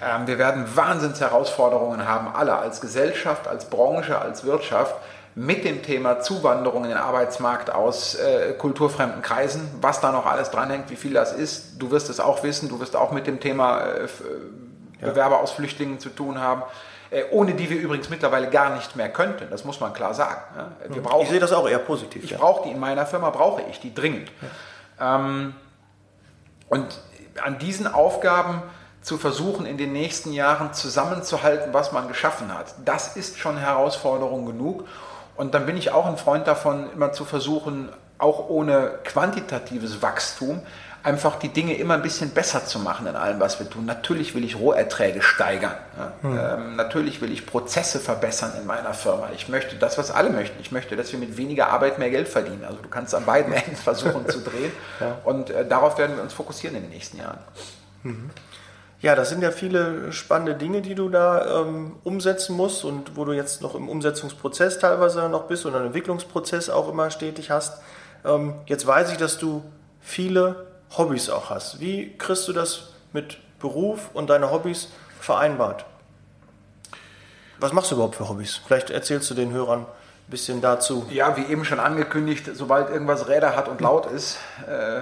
Ähm, wir werden Wahnsinnsherausforderungen haben, alle als Gesellschaft, als Branche, als Wirtschaft mit dem Thema Zuwanderung in den Arbeitsmarkt aus äh, kulturfremden Kreisen, was da noch alles dranhängt, wie viel das ist. Du wirst es auch wissen, du wirst auch mit dem Thema äh, Bewerber aus Flüchtlingen zu tun haben. Äh, ohne die wir übrigens mittlerweile gar nicht mehr könnten, das muss man klar sagen. Ja? Wir brauchen, ich sehe das auch eher positiv. Ich ja. brauche die in meiner Firma, brauche ich die dringend. Ja. Ähm, und an diesen Aufgaben zu versuchen, in den nächsten Jahren zusammenzuhalten, was man geschaffen hat, das ist schon Herausforderung genug. Und dann bin ich auch ein Freund davon, immer zu versuchen, auch ohne quantitatives Wachstum, einfach die Dinge immer ein bisschen besser zu machen in allem, was wir tun. Natürlich will ich Roherträge steigern. Ja. Hm. Ähm, natürlich will ich Prozesse verbessern in meiner Firma. Ich möchte das, was alle möchten. Ich möchte, dass wir mit weniger Arbeit mehr Geld verdienen. Also du kannst an beiden [LAUGHS] Enden versuchen zu drehen. Ja. Und äh, darauf werden wir uns fokussieren in den nächsten Jahren. Mhm. Ja, das sind ja viele spannende Dinge, die du da ähm, umsetzen musst und wo du jetzt noch im Umsetzungsprozess teilweise noch bist und einen Entwicklungsprozess auch immer stetig hast. Ähm, jetzt weiß ich, dass du viele Hobbys auch hast. Wie kriegst du das mit Beruf und deine Hobbys vereinbart? Was machst du überhaupt für Hobbys? Vielleicht erzählst du den Hörern ein bisschen dazu. Ja, wie eben schon angekündigt, sobald irgendwas Räder hat und laut ist, äh,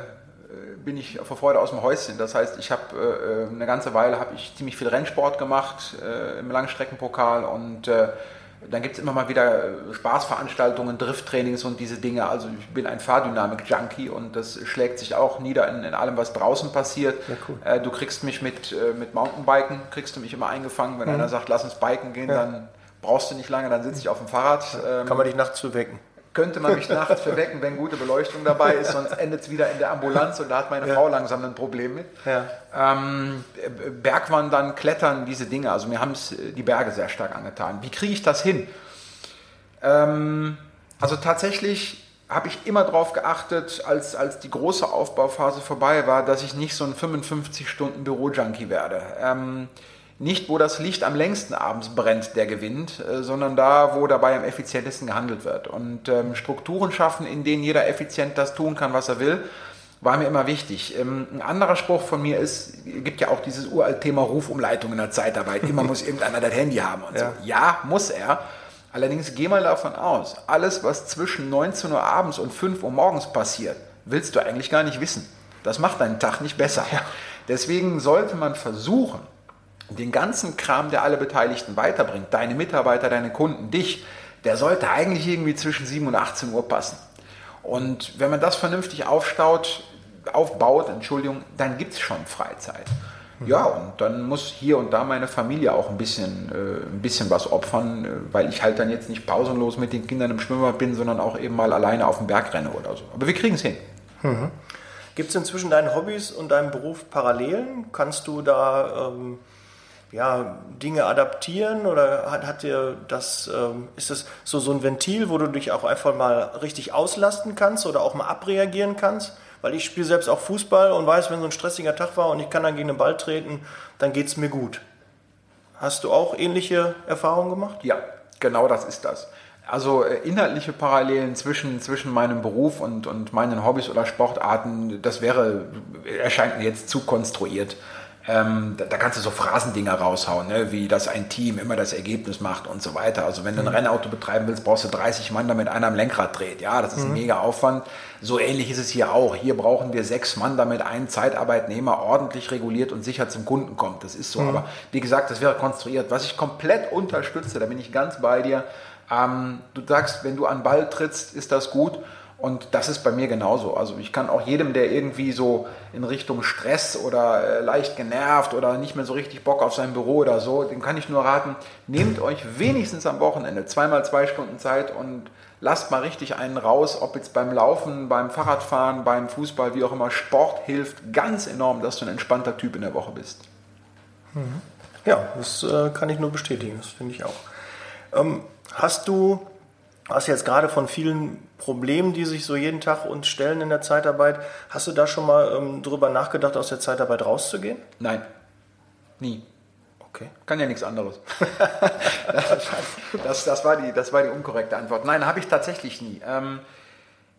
bin ich vor Freude aus dem Häuschen. Das heißt, ich habe äh, äh, eine ganze Weile habe ich ziemlich viel Rennsport gemacht äh, im Langstreckenpokal und äh, dann gibt es immer mal wieder äh, Spaßveranstaltungen, Drifttrainings und diese Dinge. Also ich bin ein Fahrdynamik-Junkie und das schlägt sich auch nieder in, in allem, was draußen passiert. Ja, cool. äh, du kriegst mich mit, äh, mit Mountainbiken, kriegst du mich immer eingefangen. Wenn mhm. einer sagt, lass uns biken gehen, ja. dann brauchst du nicht lange, dann sitze ich auf dem Fahrrad. Ähm, Kann man dich nachts zu wecken könnte man mich nachts verwecken, wenn gute Beleuchtung dabei ist, sonst endet es wieder in der Ambulanz und da hat meine ja. Frau langsam ein Problem mit. Ja. Ähm, Bergwandern, Klettern, diese Dinge, also mir haben es die Berge sehr stark angetan. Wie kriege ich das hin? Ähm, Also tatsächlich habe ich immer darauf geachtet, als, als die große Aufbauphase vorbei war, dass ich nicht so ein 55-Stunden-Büro-Junkie werde. Ähm, nicht, wo das Licht am längsten abends brennt, der gewinnt, äh, sondern da, wo dabei am effizientesten gehandelt wird. Und ähm, Strukturen schaffen, in denen jeder effizient das tun kann, was er will, war mir immer wichtig. Ähm, ein anderer Spruch von mir ist, gibt ja auch dieses uralt Thema Rufumleitung in der Zeitarbeit. Immer muss [LAUGHS] irgendeiner das Handy haben und ja. so. Ja, muss er. Allerdings geh mal davon aus, alles, was zwischen 19 Uhr abends und 5 Uhr morgens passiert, willst du eigentlich gar nicht wissen. Das macht deinen Tag nicht besser. Ja. Deswegen sollte man versuchen, den ganzen Kram, der alle Beteiligten weiterbringt, deine Mitarbeiter, deine Kunden, dich, der sollte eigentlich irgendwie zwischen 7 und 18 Uhr passen. Und wenn man das vernünftig aufstaut, aufbaut, Entschuldigung, dann gibt es schon Freizeit. Ja, und dann muss hier und da meine Familie auch ein bisschen, äh, ein bisschen was opfern, äh, weil ich halt dann jetzt nicht pausenlos mit den Kindern im Schwimmbad bin, sondern auch eben mal alleine auf dem Berg renne oder so. Aber wir kriegen es hin. Mhm. Gibt es inzwischen deinen Hobbys und deinem Beruf Parallelen? Kannst du da ähm, ja, Dinge adaptieren oder hat, hat dir das, ähm, ist das so, so ein Ventil, wo du dich auch einfach mal richtig auslasten kannst oder auch mal abreagieren kannst? Weil ich spiele selbst auch Fußball und weiß, wenn so ein stressiger Tag war und ich kann dann gegen den Ball treten, dann geht es mir gut. Hast du auch ähnliche Erfahrungen gemacht? Ja, genau das ist das. Also äh, inhaltliche Parallelen zwischen, zwischen meinem Beruf und, und meinen Hobbys oder Sportarten, das wäre, erscheint mir jetzt zu konstruiert. Ähm, da, da, kannst du so Phrasendinger raushauen, ne? wie dass ein Team immer das Ergebnis macht und so weiter. Also wenn du ein mhm. Rennauto betreiben willst, brauchst du 30 Mann, damit einer am Lenkrad dreht. Ja, das ist mhm. ein mega Aufwand. So ähnlich ist es hier auch. Hier brauchen wir sechs Mann, damit ein Zeitarbeitnehmer ordentlich reguliert und sicher zum Kunden kommt. Das ist so. Mhm. Aber wie gesagt, das wäre konstruiert. Was ich komplett unterstütze, da bin ich ganz bei dir. Ähm, du sagst, wenn du an Ball trittst, ist das gut. Und das ist bei mir genauso. Also ich kann auch jedem, der irgendwie so in Richtung Stress oder äh, leicht genervt oder nicht mehr so richtig Bock auf sein Büro oder so, dem kann ich nur raten, nehmt euch wenigstens am Wochenende zweimal zwei Stunden Zeit und lasst mal richtig einen raus, ob jetzt beim Laufen, beim Fahrradfahren, beim Fußball, wie auch immer. Sport hilft ganz enorm, dass du ein entspannter Typ in der Woche bist. Mhm. Ja, das äh, kann ich nur bestätigen, das finde ich auch. Ähm, hast du hast jetzt gerade von vielen Problemen, die sich so jeden Tag uns stellen in der Zeitarbeit. Hast du da schon mal ähm, drüber nachgedacht, aus der Zeitarbeit rauszugehen? Nein. Nie. Okay. Kann ja nichts anderes. [LAUGHS] das, das, war die, das war die unkorrekte Antwort. Nein, habe ich tatsächlich nie. Ähm,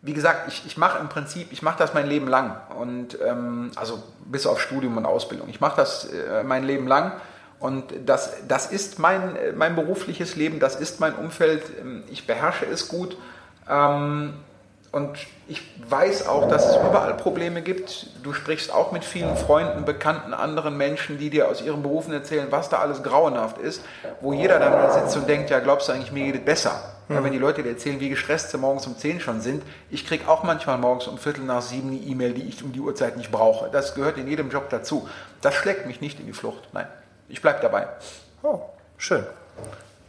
wie gesagt, ich, ich mache im Prinzip, ich mache das mein Leben lang. Und ähm, also bis auf Studium und Ausbildung. Ich mache das äh, mein Leben lang und das, das ist mein, mein berufliches Leben, das ist mein Umfeld. Ich beherrsche es gut. Ähm, und ich weiß auch, dass es überall Probleme gibt. Du sprichst auch mit vielen Freunden, Bekannten, anderen Menschen, die dir aus ihren Berufen erzählen, was da alles grauenhaft ist, wo jeder dann da sitzt und denkt, ja, glaubst du eigentlich, mir geht es besser? Ja, wenn die Leute dir erzählen, wie gestresst sie morgens um 10 schon sind, ich kriege auch manchmal morgens um Viertel nach sieben eine E-Mail, die ich um die Uhrzeit nicht brauche. Das gehört in jedem Job dazu. Das schlägt mich nicht in die Flucht, nein ich bleibe dabei. Oh, schön.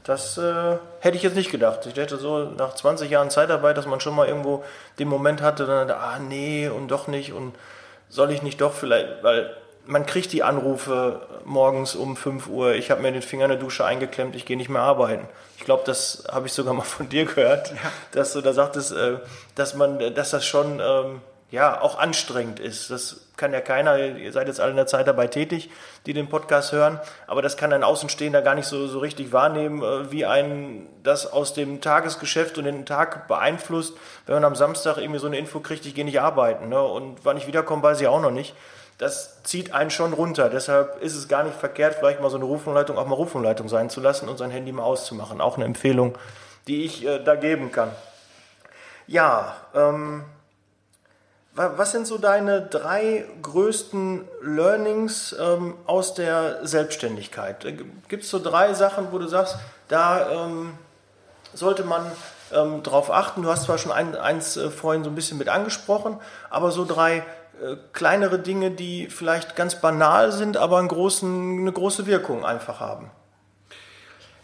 Das äh, hätte ich jetzt nicht gedacht. Ich hätte so nach 20 Jahren Zeitarbeit, dass man schon mal irgendwo den Moment hatte, dann, ah nee und doch nicht und soll ich nicht doch vielleicht, weil man kriegt die Anrufe morgens um 5 Uhr, ich habe mir den Finger in der Dusche eingeklemmt, ich gehe nicht mehr arbeiten. Ich glaube, das habe ich sogar mal von [LAUGHS] dir gehört, ja. dass du da sagtest, äh, dass man, dass das schon ähm, ja auch anstrengend ist. Das kann ja keiner, ihr seid jetzt alle in der Zeitarbeit tätig, die den Podcast hören, aber das kann ein Außenstehender gar nicht so, so richtig wahrnehmen, äh, wie einen das aus dem Tagesgeschäft und den Tag beeinflusst, wenn man am Samstag irgendwie so eine Info kriegt, ich gehe nicht arbeiten ne? und wann ich wiederkomme, weiß ich auch noch nicht. Das zieht einen schon runter. Deshalb ist es gar nicht verkehrt, vielleicht mal so eine Rufumleitung auch mal Rufumleitung sein zu lassen und sein Handy mal auszumachen. Auch eine Empfehlung, die ich äh, da geben kann. Ja, ähm, was sind so deine drei größten Learnings ähm, aus der Selbstständigkeit? Äh, Gibt es so drei Sachen, wo du sagst, da ähm, sollte man ähm, drauf achten? Du hast zwar schon ein, eins äh, vorhin so ein bisschen mit angesprochen, aber so drei äh, kleinere Dinge, die vielleicht ganz banal sind, aber einen großen, eine große Wirkung einfach haben.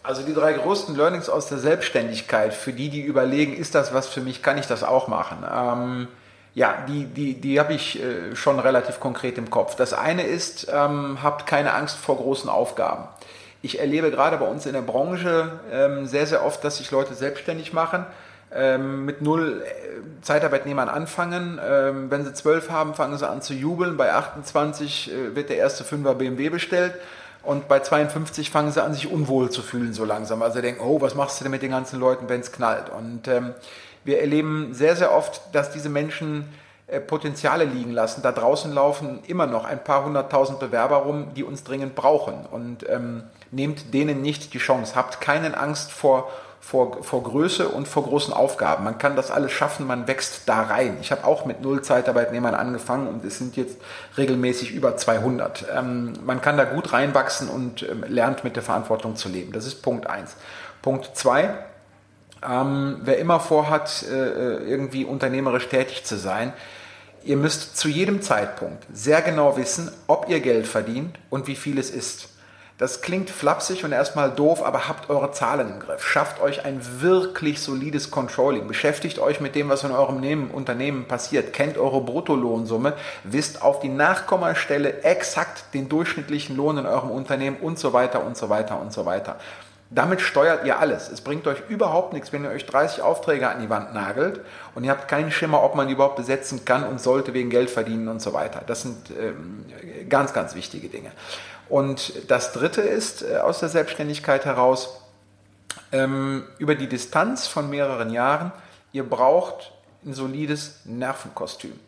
Also die drei größten Learnings aus der Selbstständigkeit, für die, die überlegen, ist das was für mich, kann ich das auch machen? Ja, die, die, die habe ich äh, schon relativ konkret im Kopf. Das eine ist, ähm, habt keine Angst vor großen Aufgaben. Ich erlebe gerade bei uns in der Branche ähm, sehr, sehr oft, dass sich Leute selbstständig machen, ähm, mit null äh, Zeitarbeitnehmern anfangen. Ähm, wenn sie zwölf haben, fangen sie an zu jubeln. Bei 28 äh, wird der erste Fünfer BMW bestellt. Und bei 52 fangen sie an, sich unwohl zu fühlen so langsam. Also denken, oh, was machst du denn mit den ganzen Leuten, wenn es knallt? Und ähm, wir erleben sehr, sehr oft, dass diese Menschen äh, Potenziale liegen lassen. Da draußen laufen immer noch ein paar hunderttausend Bewerber rum, die uns dringend brauchen. Und ähm, nehmt denen nicht die Chance. Habt keine Angst vor vor, vor Größe und vor großen Aufgaben. Man kann das alles schaffen, man wächst da rein. Ich habe auch mit null Zeitarbeitnehmern angefangen und es sind jetzt regelmäßig über 200. Ähm, man kann da gut reinwachsen und ähm, lernt mit der Verantwortung zu leben. Das ist Punkt 1. Punkt 2. Ähm, wer immer vorhat, äh, äh, irgendwie unternehmerisch tätig zu sein, ihr müsst zu jedem Zeitpunkt sehr genau wissen, ob ihr Geld verdient und wie viel es ist. Das klingt flapsig und erstmal doof, aber habt eure Zahlen im Griff. Schafft euch ein wirklich solides Controlling. Beschäftigt euch mit dem, was in eurem Unternehmen passiert. Kennt eure Bruttolohnsumme. Wisst auf die Nachkommastelle exakt den durchschnittlichen Lohn in eurem Unternehmen und so weiter und so weiter und so weiter. Damit steuert ihr alles. Es bringt euch überhaupt nichts, wenn ihr euch 30 Aufträge an die Wand nagelt und ihr habt keinen Schimmer, ob man die überhaupt besetzen kann und sollte wegen Geld verdienen und so weiter. Das sind ähm, ganz, ganz wichtige Dinge. Und das Dritte ist äh, aus der Selbstständigkeit heraus, ähm, über die Distanz von mehreren Jahren, ihr braucht ein solides Nervenkostüm.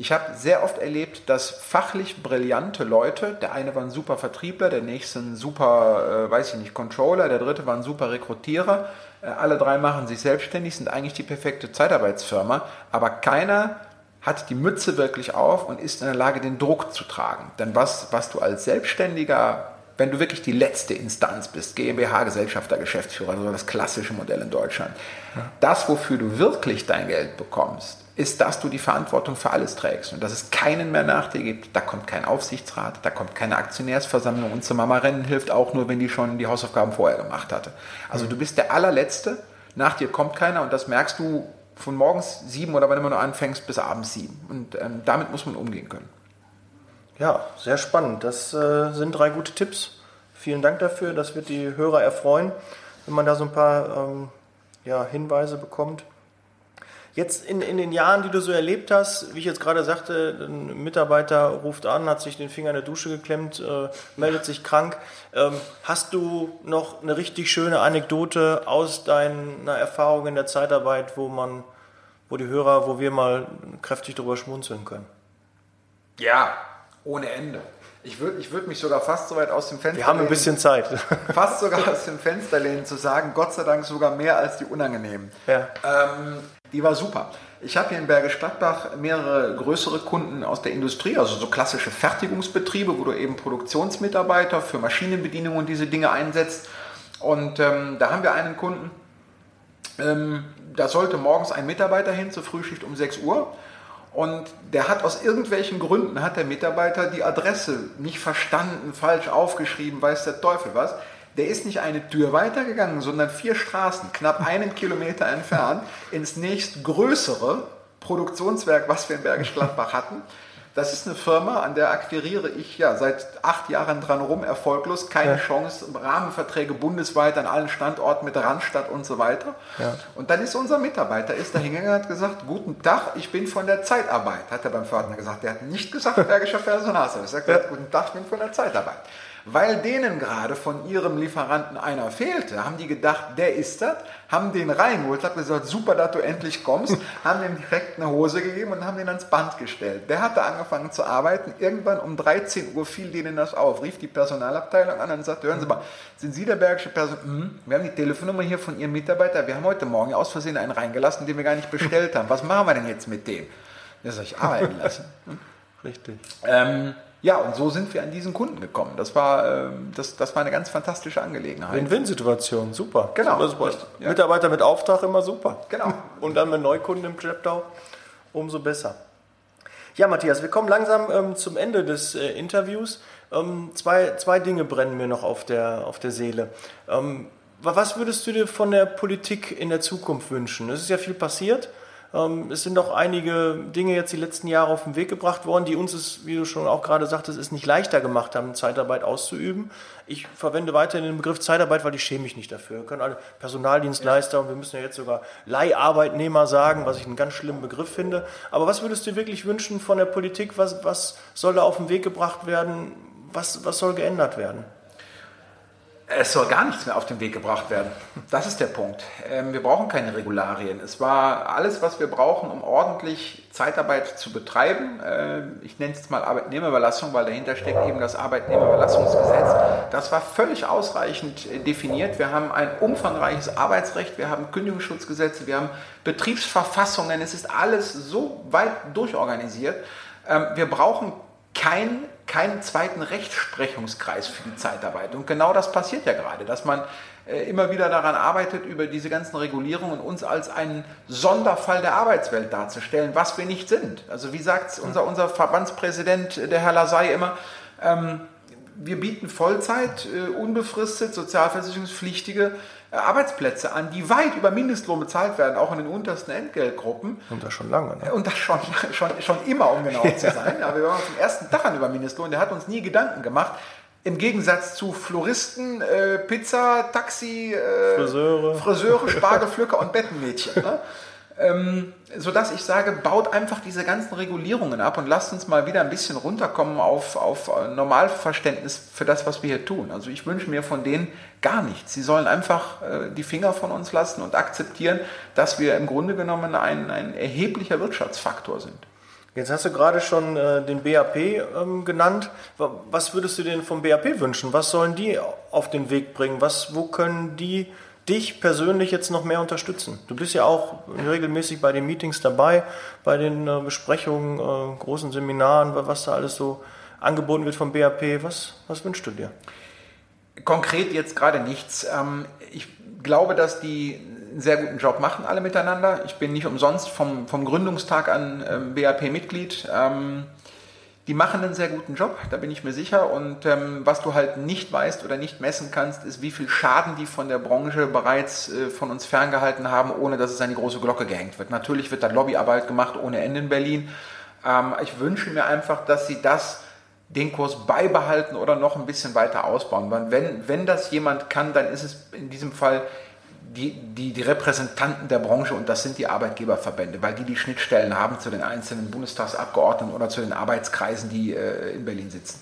Ich habe sehr oft erlebt, dass fachlich brillante Leute, der eine war ein super Vertriebler, der nächste ein super, äh, weiß ich nicht, Controller, der dritte war ein super Rekrutierer, äh, alle drei machen sich selbstständig, sind eigentlich die perfekte Zeitarbeitsfirma, aber keiner hat die Mütze wirklich auf und ist in der Lage, den Druck zu tragen. Denn was, was du als Selbstständiger, wenn du wirklich die letzte Instanz bist, GmbH, Gesellschafter, Geschäftsführer, also das klassische Modell in Deutschland, das, wofür du wirklich dein Geld bekommst, ist, dass du die Verantwortung für alles trägst und dass es keinen mehr nach dir gibt. Da kommt kein Aufsichtsrat, da kommt keine Aktionärsversammlung und zum Mama rennen hilft auch nur, wenn die schon die Hausaufgaben vorher gemacht hatte. Also mhm. du bist der allerletzte, nach dir kommt keiner und das merkst du von morgens sieben oder wann immer du anfängst bis abends sieben. Und ähm, damit muss man umgehen können. Ja, sehr spannend. Das äh, sind drei gute Tipps. Vielen Dank dafür. Das wird die Hörer erfreuen, wenn man da so ein paar ähm, ja, Hinweise bekommt. Jetzt in, in den Jahren, die du so erlebt hast, wie ich jetzt gerade sagte, ein Mitarbeiter ruft an, hat sich den Finger in der Dusche geklemmt, äh, meldet sich krank. Ähm, hast du noch eine richtig schöne Anekdote aus deiner Erfahrung in der Zeitarbeit, wo man, wo die Hörer, wo wir mal kräftig drüber schmunzeln können? Ja, ohne Ende. Ich würde ich würd mich sogar fast so weit aus dem Fenster Wir haben ein bisschen Zeit. [LAUGHS] Fast sogar aus dem Fenster lehnen zu sagen, Gott sei Dank sogar mehr als die unangenehmen. Ja. Ähm, die war super. Ich habe hier in Bergisch Gladbach mehrere größere Kunden aus der Industrie, also so klassische Fertigungsbetriebe, wo du eben Produktionsmitarbeiter für Maschinenbedienung und diese Dinge einsetzt. Und ähm, da haben wir einen Kunden, ähm, da sollte morgens ein Mitarbeiter hin zur Frühschicht um 6 Uhr. Und der hat aus irgendwelchen Gründen, hat der Mitarbeiter die Adresse nicht verstanden, falsch aufgeschrieben, weiß der Teufel was der ist nicht eine Tür weitergegangen, sondern vier Straßen, knapp einen Kilometer entfernt, ins nächstgrößere Produktionswerk, was wir in Bergisch Gladbach hatten. Das ist eine Firma, an der akquiriere ich ja seit acht Jahren dran rum, erfolglos, keine ja. Chance, Rahmenverträge bundesweit an allen Standorten mit Randstadt und so weiter. Ja. Und dann ist unser Mitarbeiter, ist da hingegangen und hat gesagt, guten Tag, ich bin von der Zeitarbeit, hat er beim Pförtner gesagt. Der hat nicht gesagt, Bergischer Personalservice, er hat gesagt, guten Tag, ich bin von der Zeitarbeit. Weil denen gerade von ihrem Lieferanten einer fehlte, haben die gedacht, der ist das, haben den reingeholt, haben gesagt, super, dass du endlich kommst, [LAUGHS] haben ihm direkt eine Hose gegeben und haben den ans Band gestellt. Der hatte angefangen zu arbeiten, irgendwann um 13 Uhr fiel denen das auf, rief die Personalabteilung an und sagte, hören Sie mal, sind Sie der bergische Personal? Hm, wir haben die Telefonnummer hier von Ihrem Mitarbeiter, wir haben heute Morgen aus Versehen einen reingelassen, den wir gar nicht bestellt [LAUGHS] haben. Was machen wir denn jetzt mit dem? Der soll ich arbeiten lassen. Richtig. Ähm, ja, und so sind wir an diesen Kunden gekommen. Das war, ähm, das, das war eine ganz fantastische Angelegenheit. Win-Win-Situation, super. Genau. Super, super. Ja. Mitarbeiter mit Auftrag immer super. Genau. [LAUGHS] Und dann mit Neukunden im Schlepptau, umso besser. Ja, Matthias, wir kommen langsam ähm, zum Ende des äh, Interviews. Ähm, zwei, zwei Dinge brennen mir noch auf der, auf der Seele. Ähm, was würdest du dir von der Politik in der Zukunft wünschen? Es ist ja viel passiert. Ähm, es sind doch einige Dinge jetzt die letzten Jahre auf den Weg gebracht worden, die uns es, wie du schon auch gerade sagtest, es nicht leichter gemacht haben, Zeitarbeit auszuüben. Ich verwende weiterhin den Begriff Zeitarbeit, weil ich schäme mich nicht dafür. Wir können alle Personaldienstleister ja. und wir müssen ja jetzt sogar Leiharbeitnehmer sagen, was ich einen ganz schlimmen Begriff finde. Aber was würdest du wirklich wünschen von der Politik? Was, was soll da auf den Weg gebracht werden? Was, was soll geändert werden? Es soll gar nichts mehr auf den Weg gebracht werden. Das ist der Punkt. Ähm, wir brauchen keine Regularien. Es war alles, was wir brauchen, um ordentlich Zeitarbeit zu betreiben. Äh, ich nenne es jetzt mal Arbeitnehmerüberlassung, weil dahinter steckt eben das Arbeitnehmerüberlassungsgesetz. Das war völlig ausreichend äh, definiert. Wir haben ein umfangreiches Arbeitsrecht, wir haben Kündigungsschutzgesetze, wir haben Betriebsverfassungen. Es ist alles so weit durchorganisiert. Ähm, wir brauchen kein keinen zweiten Rechtsprechungskreis für die Zeitarbeit. Und genau das passiert ja gerade, dass man äh, immer wieder daran arbeitet, über diese ganzen Regulierungen uns als einen Sonderfall der Arbeitswelt darzustellen, was wir nicht sind. Also wie sagt unser, unser Verbandspräsident, äh, der Herr Lasay, immer, ähm, wir bieten Vollzeit, äh, unbefristet, sozialversicherungspflichtige Arbeitsplätze an, die weit über Mindestlohn bezahlt werden, auch in den untersten Entgeltgruppen. Und das schon lange. Ne? Und das schon, [LAUGHS] schon, schon immer, um genau zu sein. Aber wir waren vom ersten Tag an über Mindestlohn, der hat uns nie Gedanken gemacht. Im Gegensatz zu Floristen, äh, Pizza, Taxi, äh, Friseure. Friseure, Spargelpflücker und Bettenmädchen. Ne? [LAUGHS] ähm, sodass ich sage, baut einfach diese ganzen Regulierungen ab und lasst uns mal wieder ein bisschen runterkommen auf, auf Normalverständnis für das, was wir hier tun. Also ich wünsche mir von denen gar nichts. Sie sollen einfach äh, die Finger von uns lassen und akzeptieren, dass wir im Grunde genommen ein, ein erheblicher Wirtschaftsfaktor sind. Jetzt hast du gerade schon äh, den BAP ähm, genannt. Was würdest du denn vom BAP wünschen? Was sollen die auf den Weg bringen? Was, wo können die dich persönlich jetzt noch mehr unterstützen? Du bist ja auch regelmäßig bei den Meetings dabei, bei den äh, Besprechungen, äh, großen Seminaren, was da alles so angeboten wird vom BAP. Was, was wünschst du dir? Konkret jetzt gerade nichts. Ähm, ich glaube, dass die einen sehr guten Job machen, alle miteinander. Ich bin nicht umsonst vom, vom Gründungstag an ähm, BAP-Mitglied. Ähm, die machen einen sehr guten Job, da bin ich mir sicher. Und ähm, was du halt nicht weißt oder nicht messen kannst, ist, wie viel Schaden die von der Branche bereits äh, von uns ferngehalten haben, ohne dass es an die große Glocke gehängt wird. Natürlich wird da Lobbyarbeit gemacht ohne Ende in Berlin. Ähm, ich wünsche mir einfach, dass sie das den Kurs beibehalten oder noch ein bisschen weiter ausbauen. Wenn, wenn das jemand kann, dann ist es in diesem Fall die, die, die Repräsentanten der Branche und das sind die Arbeitgeberverbände, weil die die Schnittstellen haben zu den einzelnen Bundestagsabgeordneten oder zu den Arbeitskreisen, die äh, in Berlin sitzen.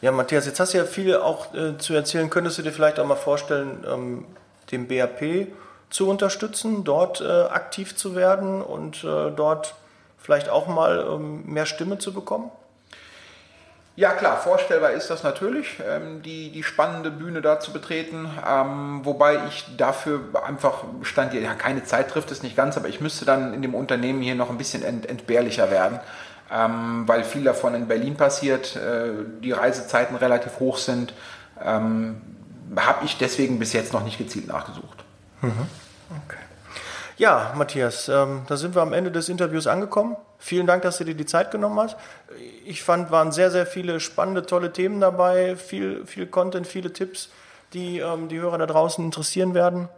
Ja, Matthias, jetzt hast du ja viele auch äh, zu erzählen. Könntest du dir vielleicht auch mal vorstellen, ähm, den BAP zu unterstützen, dort äh, aktiv zu werden und äh, dort vielleicht auch mal ähm, mehr Stimme zu bekommen? Ja klar, vorstellbar ist das natürlich, ähm, die, die spannende Bühne da zu betreten, ähm, wobei ich dafür einfach stand, ja keine Zeit trifft es nicht ganz, aber ich müsste dann in dem Unternehmen hier noch ein bisschen ent, entbehrlicher werden, ähm, weil viel davon in Berlin passiert, äh, die Reisezeiten relativ hoch sind, habe ich deswegen bis jetzt noch nicht gezielt nachgesucht. Mhm. Okay. Ja, Matthias, da sind wir am Ende des Interviews angekommen. Vielen Dank, dass du dir die Zeit genommen hast. Ich fand, waren sehr, sehr viele spannende, tolle Themen dabei, viel, viel Content, viele Tipps, die ähm, die Hörer da draußen interessieren werden.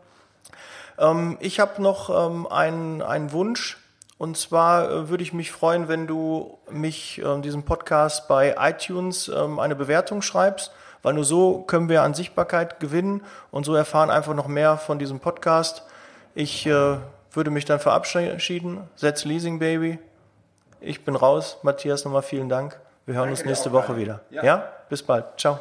Ähm, ich habe noch ähm, einen, einen Wunsch. Und zwar äh, würde ich mich freuen, wenn du mich äh, diesem Podcast bei iTunes ähm, eine Bewertung schreibst, weil nur so können wir an Sichtbarkeit gewinnen und so erfahren einfach noch mehr von diesem Podcast. Ich äh, würde mich dann verabschieden. Setz Leasing Baby. Ich bin raus. Matthias, nochmal vielen Dank. Wir hören Danke uns nächste Woche wieder. Ja. ja? Bis bald. Ciao.